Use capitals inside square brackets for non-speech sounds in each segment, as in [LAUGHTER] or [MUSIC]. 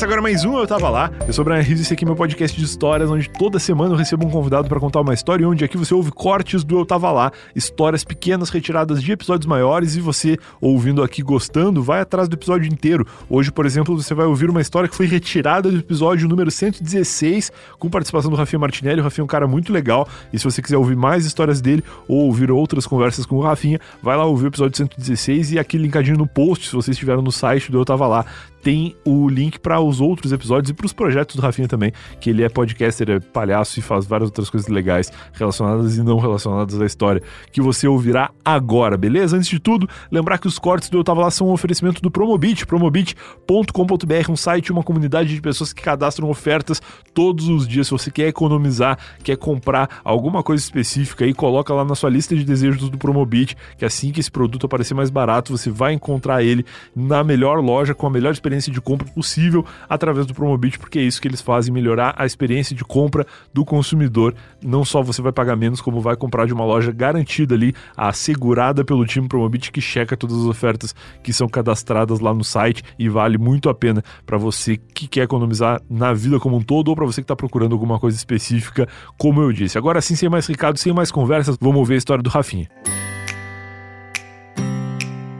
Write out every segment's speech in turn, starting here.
Começa agora mais um Eu Tava Lá. Eu sou o Brian Rios e esse aqui é meu podcast de histórias, onde toda semana eu recebo um convidado para contar uma história, onde aqui você ouve cortes do Eu Tava Lá, histórias pequenas retiradas de episódios maiores e você, ouvindo aqui gostando, vai atrás do episódio inteiro. Hoje, por exemplo, você vai ouvir uma história que foi retirada do episódio número 116, com participação do Rafinha Martinelli. O Rafinha é um cara muito legal e se você quiser ouvir mais histórias dele ou ouvir outras conversas com o Rafinha, vai lá ouvir o episódio 116 e aqui linkadinho no post, se vocês estiveram no site do Eu Tava Lá, tem o link para os outros episódios e para os projetos do Rafinha também, que ele é podcaster, é palhaço e faz várias outras coisas legais relacionadas e não relacionadas à história, que você ouvirá agora, beleza? Antes de tudo, lembrar que os cortes do Eu Tava Lá são um oferecimento do Promobit, promobit.com.br, um site, uma comunidade de pessoas que cadastram ofertas todos os dias. Se você quer economizar, quer comprar alguma coisa específica aí, coloca lá na sua lista de desejos do Promobit, que assim que esse produto aparecer mais barato, você vai encontrar ele na melhor loja, com a melhor experiência de compra possível através do Promobit, porque é isso que eles fazem, melhorar a experiência de compra do consumidor. Não só você vai pagar menos, como vai comprar de uma loja garantida ali, assegurada pelo time Promobit, que checa todas as ofertas que são cadastradas lá no site e vale muito a pena para você que quer economizar na vida como um todo ou para você que está procurando alguma coisa específica, como eu disse. Agora sim, sem mais recados, sem mais conversas, vamos ver a história do Rafinha.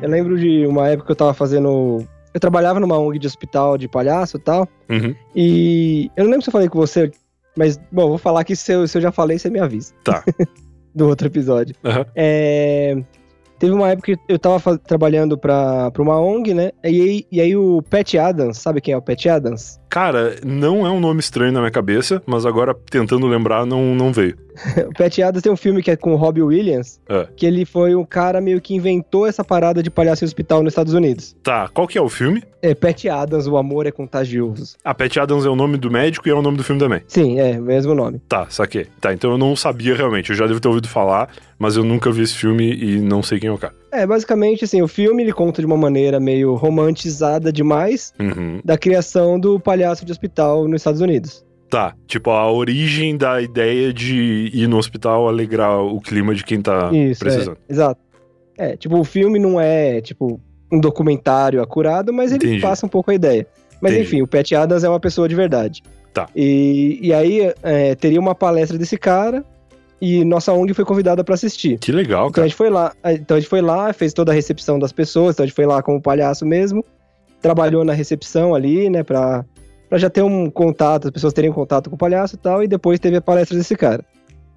Eu lembro de uma época que eu tava fazendo. Eu trabalhava numa ONG de hospital de palhaço e tal. Uhum. E eu não lembro se eu falei com você, mas, bom, vou falar aqui se eu, se eu já falei, você me avisa. Tá. [LAUGHS] Do outro episódio. Uhum. É, Teve uma época que eu tava trabalhando pra, pra uma ONG, né? E aí, e aí o Pat Adams, sabe quem é o Pat Adams? Cara, não é um nome estranho na minha cabeça, mas agora tentando lembrar não, não veio. [LAUGHS] o Pat Adams tem um filme que é com o Robbie Williams, É. que ele foi um cara meio que inventou essa parada de palhaço em hospital nos Estados Unidos. Tá, qual que é o filme? É Pat Adams, O Amor é Contagioso. A Pat Adams é o nome do médico e é o nome do filme também. Sim, é, mesmo nome. Tá, saquei. Tá, então eu não sabia realmente. Eu já devo ter ouvido falar, mas eu nunca vi esse filme e não sei quem é o cara. É, basicamente, assim, o filme ele conta de uma maneira meio romantizada demais Uhum. da criação do palhaço de hospital nos Estados Unidos. Tá, tipo a origem da ideia de ir no hospital alegrar o clima de quem tá Isso, precisando. é, exato. É, tipo, o filme não é, tipo, um documentário acurado, mas ele Entendi. passa um pouco a ideia. Mas Entendi. enfim, o Pat Adams é uma pessoa de verdade. Tá. E, e aí é, teria uma palestra desse cara e nossa ONG foi convidada pra assistir. Que legal, Então a cara. gente foi lá, então a gente foi lá, fez toda a recepção das pessoas, então a gente foi lá como palhaço mesmo, trabalhou na recepção ali, né, pra, pra já ter um contato, as pessoas terem contato com o palhaço e tal, e depois teve a palestra desse cara.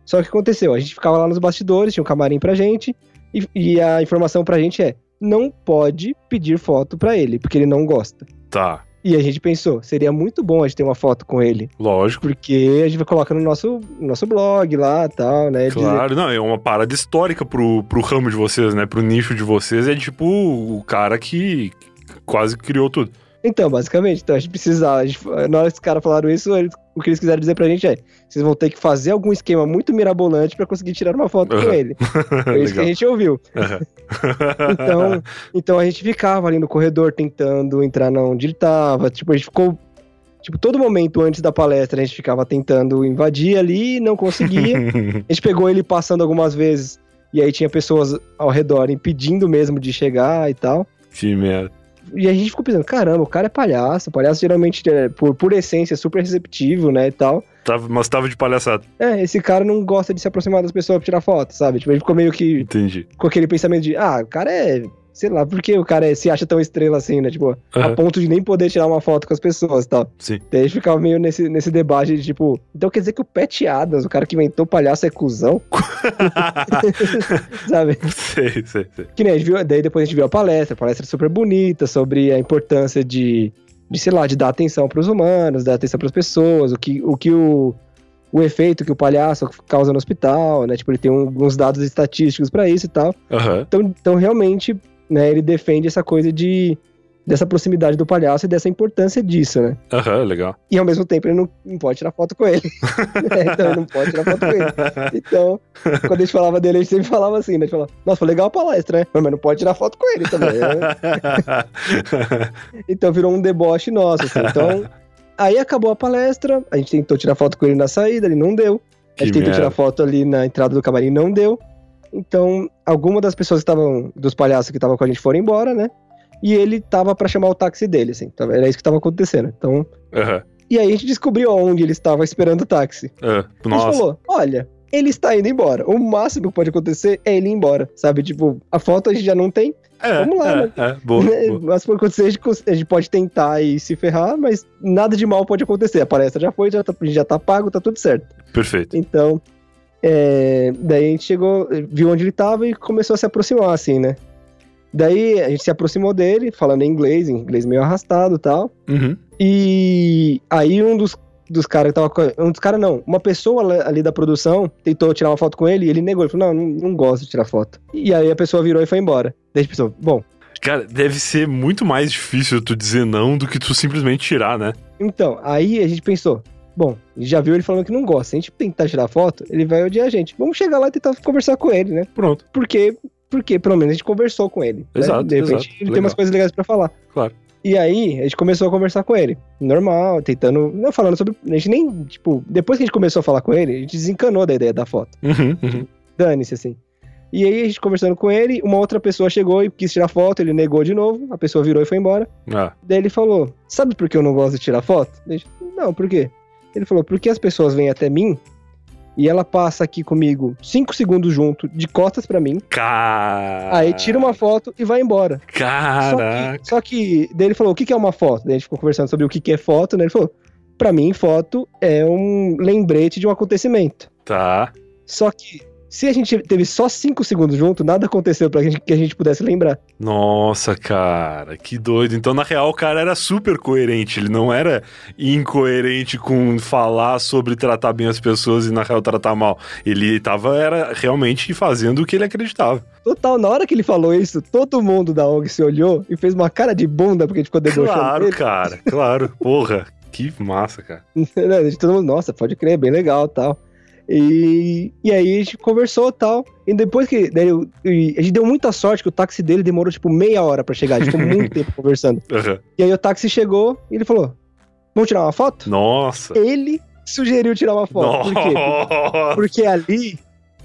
Só que o que aconteceu? A gente ficava lá nos bastidores, tinha um camarim pra gente, e, e a informação pra gente é, não pode pedir foto pra ele, porque ele não gosta. Tá, E a gente pensou, seria muito bom a gente ter uma foto com ele, lógico. porque a gente vai colocar no nosso, nosso blog lá e tal, né, Claro, não, é uma parada histórica pro, pro ramo de vocês, né? Pro nicho de vocês. É tipo o cara que quase criou tudo. Então, basicamente, então a gente precisava. A gente, na hora que os caras falaram isso, eles- o que eles quiseram dizer pra gente é: vocês vão ter que fazer algum esquema muito mirabolante pra conseguir tirar uma foto com Aham. ele. [LAUGHS] Foi isso que a gente ouviu. Aham. [LAUGHS] Então, então a gente ficava ali no corredor tentando entrar na onde ele tava. Tipo, a gente ficou. Tipo, todo momento antes da palestra a gente ficava tentando invadir ali e não conseguia. [LAUGHS] A gente pegou ele passando algumas vezes e aí tinha pessoas ao redor impedindo mesmo de chegar e tal. que merda. E a gente ficou pensando, caramba, o cara é palhaço. O palhaço geralmente, é, por, por essência, é super receptivo, né, e tal. Tava, mas tava de palhaçada. É, esse cara não gosta de se aproximar das pessoas pra tirar foto, sabe? Tipo, ele ficou meio que Entendi. com aquele pensamento de, ah, o cara é... Sei lá, por que o cara se acha tão estrela assim, né? Tipo, a Aham. ponto de nem poder tirar uma foto com as pessoas e tal. Sim. Daí a gente ficava meio nesse, nesse debate de, tipo... Então quer dizer que o Pat Adams, o cara que inventou o palhaço, é cuzão? [LAUGHS] sabe? sei, sei, sei. Que nem a gente viu, daí depois a gente viu a palestra, a palestra super bonita sobre a importância de, de sei lá, de dar atenção para os humanos, dar atenção para as pessoas, o que o, que o, o efeito que o palhaço causa no hospital, né? Tipo, ele tem um- alguns dados estatísticos para isso e tal. Aham. Então, então realmente, né, ele defende essa coisa de dessa proximidade do palhaço e dessa importância disso, né? Aham, legal. E ao mesmo tempo ele não, não pode tirar foto com ele. [LAUGHS] [LAUGHS] É, então ele não pode tirar foto com ele. Então, quando a gente falava dele, a gente sempre falava assim, né? A gente falava, nossa, foi legal a palestra, né? Mas não pode tirar foto com ele também. né? [LAUGHS] Então virou um deboche nosso, assim. Então, aí acabou a palestra, a gente tentou tirar foto com ele na saída, ele não deu. A Que gente tentou merda. tirar foto ali na entrada do camarim, não deu. Então, alguma das pessoas que estavam, dos palhaços que estavam com a gente foram embora, né? E ele tava pra chamar o táxi dele, assim. Tava- Era isso que tava acontecendo. Então. Aham. E aí a gente descobriu onde ele estava esperando o táxi. Ah, A gente falou: olha, ele está indo embora. O máximo que pode acontecer é ele ir embora. Sabe? Tipo, a foto a gente já não tem. É, vamos lá, é, né? é, boa, [LAUGHS] boa. Mas pode acontecer, a gente, cons- a gente pode tentar e se ferrar, mas nada de mal pode acontecer. A palestra já foi, já tá, a gente já tá pago, tá tudo certo. Perfeito. Então, é, daí a gente chegou, viu onde ele tava e começou a se aproximar, assim, né? Daí a gente se aproximou dele, falando em inglês, em inglês meio arrastado e tal. Uhum. E aí um dos, dos caras que tava com. Um dos caras não, uma pessoa ali- da produção tentou tirar uma foto com ele e ele negou. Ele falou: não, não, não gosto de tirar foto. E aí a pessoa virou e foi embora. Daí a gente pensou: bom, Cara, deve ser muito mais difícil tu dizer não do que tu simplesmente tirar, né? então, aí a gente pensou. Bom, já viu ele falando que não gosta. Se a gente tentar tirar foto, ele vai odiar a gente. Vamos chegar lá e tentar conversar com ele, né? Pronto. Porque, porque pelo menos a gente conversou com ele. né? Exato, De repente exato. ele Legal. tem umas coisas legais pra falar. Claro. E aí, a gente começou a conversar com ele. Normal, tentando. Não falando sobre. A gente nem. Tipo, depois que a gente começou a falar com ele, a gente desencanou da ideia da foto. Uhum, uhum. Dane-se, assim. E aí, a gente conversando com ele, uma outra pessoa chegou e quis tirar foto, ele negou de novo, a pessoa virou e foi embora. Ah, Daí ele falou: Sabe por que eu não gosto de tirar foto? Não, por quê? Ele falou: Porque as pessoas vêm até mim e ela passa aqui comigo cinco segundos junto, de costas pra mim, cara. aí tira uma foto e vai embora. Só Caraca. que, só que daí ele falou: O que, que é uma foto? Daí a gente ficou conversando sobre o que, que é foto, né? Ele falou: Pra mim, foto é um lembrete de um acontecimento. Tá. Só que. Se a gente teve só cinco segundos junto, nada aconteceu pra gente, que a gente pudesse lembrar. Nossa, cara, que doido. Então, na real, o cara era super coerente. Ele não era incoerente com falar sobre tratar bem as pessoas e, na real, tratar mal. Ele tava era realmente fazendo o que ele acreditava. Total, na hora que ele falou isso, todo mundo da ONG se olhou e fez uma cara de bunda porque a gente ficou debochando Claro, dele. cara, claro. Porra, que massa, cara. [LAUGHS] Né, todo mundo, nossa, pode crer, bem legal tal. E, e aí a gente conversou tal. E depois que. Daí, eu- a gente deu muita sorte que o táxi dele demorou tipo meia hora pra chegar. A gente ficou [LAUGHS] muito tempo conversando. Aham. E aí o táxi chegou e ele falou: Vamos tirar uma foto? Nossa. Ele sugeriu tirar uma foto. Por quê? Nossa. Porque ali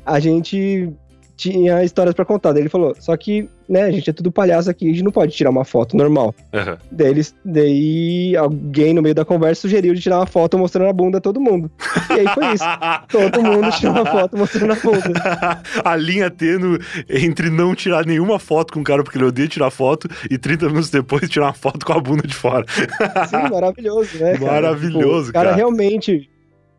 a gente tinha histórias pra contar. Daí ele falou: Só que, né, a gente é tudo palhaço aqui, a gente não pode tirar uma foto normal. Aham. Daí, eles, daí alguém no meio da conversa sugeriu de tirar uma foto mostrando a bunda a todo mundo. E aí foi isso. [LAUGHS] Todo mundo tirou uma foto mostrando a bunda. [LAUGHS] a linha tênue entre não tirar nenhuma foto com o cara porque ele odeia tirar foto e 30 minutos depois tirar uma foto com a bunda de fora. Sim, [LAUGHS] maravilhoso, né? cara? Maravilhoso, Tipo, o cara. cara. realmente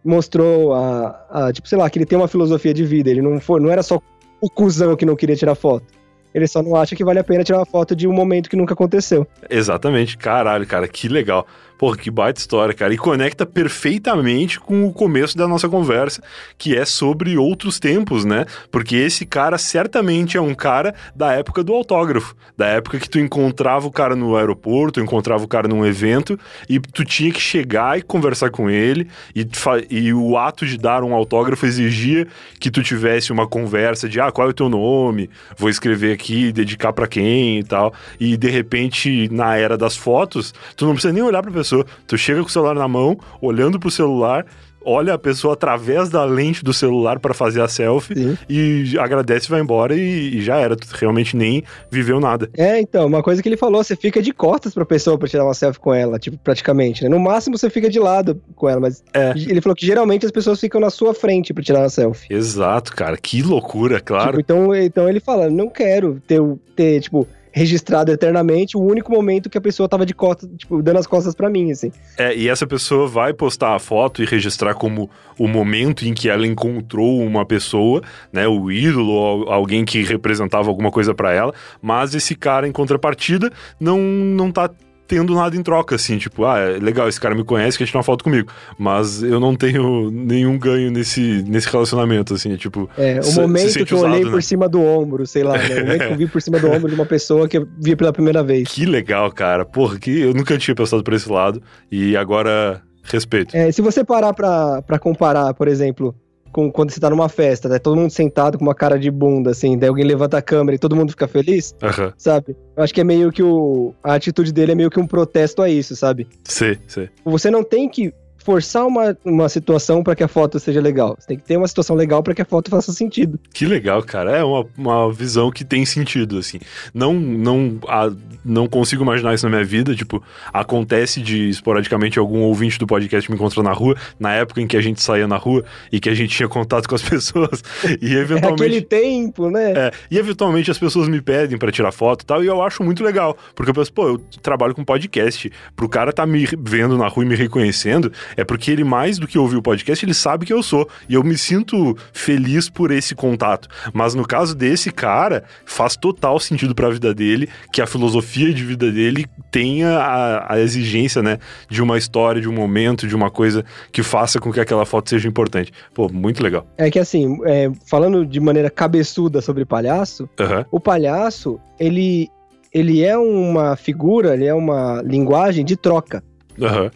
mostrou a, a, Tipo, sei lá, que ele tem uma filosofia de vida. Ele não, foi, não era só o cuzão que não queria tirar foto. Ele só não acha que vale a pena tirar uma foto de um momento que nunca aconteceu. Exatamente, caralho, cara, que legal. Porra, que baita história, cara. E conecta perfeitamente com o começo da nossa conversa, que é sobre outros tempos, né? Porque esse cara certamente é um cara da época do autógrafo, da época que tu encontrava o cara no aeroporto, encontrava o cara num evento e tu tinha que chegar e conversar com ele e, e o ato de dar um autógrafo exigia que tu tivesse uma conversa de ah, qual é o teu nome? Vou escrever aqui, dedicar pra quem e tal. E de repente, na era das fotos, tu não precisa nem olhar pra pessoa. Tu chega com o celular na mão, olhando pro celular, olha a pessoa através da lente do celular pra fazer a selfie Sim. e agradece vai embora e, e já era. Tu realmente nem viveu nada. É, então, uma coisa que ele falou, você fica de costas pra pessoa pra tirar uma selfie com ela, tipo, praticamente, né? No máximo você fica de lado com ela, mas É. ele falou que geralmente as pessoas ficam na sua frente pra tirar uma selfie. Exato, cara. Que loucura, claro. Tipo, então, então ele fala, não quero ter, ter, tipo, registrado eternamente o único momento que a pessoa tava de costas, tipo, dando as costas pra mim, assim. É, e essa pessoa vai postar a foto e registrar como o momento em que ela encontrou uma pessoa, né, o ídolo, alguém que representava alguma coisa pra ela, mas esse cara em contrapartida não não tá tendo nada em troca, assim, tipo, ah, é legal, esse cara me conhece, quer tirar uma foto comigo, mas eu não tenho nenhum ganho nesse, nesse relacionamento, assim, tipo, É, o Se- se momento sente que eu olhei usado, por né? cima do ombro, sei lá, né? O momento que eu vi por cima do [LAUGHS] ombro de uma pessoa que eu vi pela primeira vez. que legal, cara, porra, que eu nunca tinha pensado por esse lado, e agora, respeito. É, se você parar pra, pra comparar, por exemplo, com quando você tá numa festa, né? Todo mundo sentado com uma cara de bunda, assim, daí alguém levanta a câmera e todo mundo fica feliz, Aham, sabe? Eu acho que é meio que o. A atitude dele é meio que um protesto a isso, sabe? sei, sei. Você não tem que forçar uma, uma situação para que a foto seja legal. Você tem que ter uma situação legal para que a foto faça sentido. Que legal, cara. É uma, uma visão que tem sentido, assim. Não, não, a, não consigo imaginar isso na minha vida. Tipo, acontece de esporadicamente algum ouvinte do podcast me encontrar na rua, na época em que a gente saía na rua e que a gente tinha contato com as [LAUGHS] pessoas. E eventualmente. É aquele tempo, né? É, e eventualmente as pessoas me pedem para tirar foto e tal, e eu acho muito legal. Porque eu penso, pô, eu trabalho com podcast. Pro cara tá me vendo na rua e me reconhecendo, é porque ele, mais do que ouvir o podcast, ele sabe que eu sou. E eu me sinto feliz por esse contato. Mas no caso desse cara, faz total sentido para a vida dele que a filosofia de vida dele tenha a, a, exigência, né, de uma história, de um momento, de uma coisa que faça com que aquela foto seja importante. Pô, muito legal. É que assim, é, falando de maneira cabeçuda sobre palhaço, uhum. o palhaço, ele, ele é uma figura, ele é uma linguagem de troca. Uhum.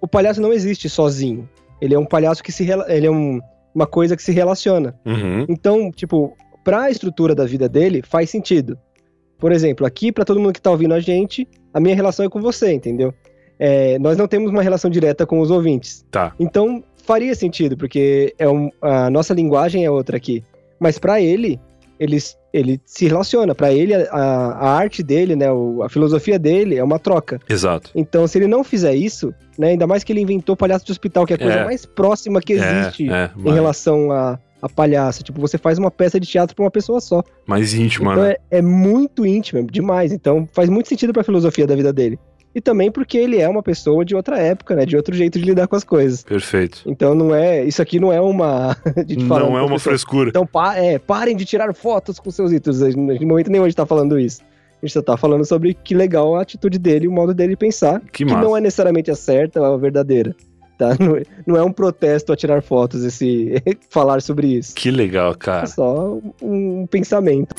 O, o, palhaço não existe sozinho. Ele é um palhaço que se ele é um, uma coisa que se relaciona. Uhum. Então, tipo, para a estrutura da vida dele faz sentido. Por exemplo, aqui para todo mundo que tá ouvindo a gente, a minha relação é com você, entendeu? É, nós não temos uma relação direta com os ouvintes. Tá. Então faria sentido, porque é um, a nossa linguagem é outra aqui. Mas para ele, ele, ele se relaciona. Para ele, a, a, arte dele, né, a filosofia dele é uma troca. Exato. Então, se ele não fizer isso, né, ainda mais que ele inventou palhaço de hospital, que é a coisa É. mais próxima que É, existe é, em mais- relação a, a palhaço. Tipo, você faz uma peça de teatro pra uma pessoa só. Mais íntimo, Então né? é, é muito íntimo, é demais. Então faz muito sentido pra filosofia da vida dele. E também porque ele é uma pessoa de outra época, né? De outro jeito de lidar com as coisas. Perfeito. Então não é. Isso aqui não é uma. [LAUGHS] falar Não um é uma frescura. Então pa- é, parem de tirar fotos com seus ídolos. Em momento nenhum a gente tá falando isso. A gente só tá falando sobre que legal a atitude dele, o modo dele pensar, Que que massa. não é necessariamente a certa ou a verdadeira. Tá? [LAUGHS] Não, é- não é um protesto a tirar fotos esse [LAUGHS] falar sobre isso. Que legal, É cara. só um, um pensamento.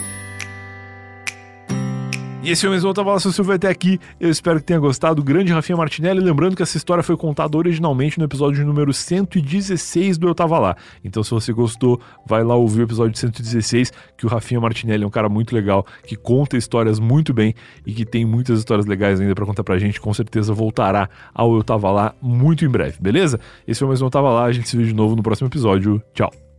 E esse foi mais um se você vai até aqui. Eu espero que tenha gostado. Grande Rafinha Martinelli. Lembrando que essa história foi contada originalmente no episódio número 116 do Eu Tava Lá. Então, se você gostou, vai lá ouvir o episódio 116, que o Rafinha Martinelli é um cara muito legal, que conta histórias muito bem e que tem muitas histórias legais ainda pra contar pra gente. Com certeza voltará ao Eu Tava Lá muito em breve, beleza? Esse foi mais um Eu Tava Lá. A gente se vê de novo no próximo episódio. Tchau.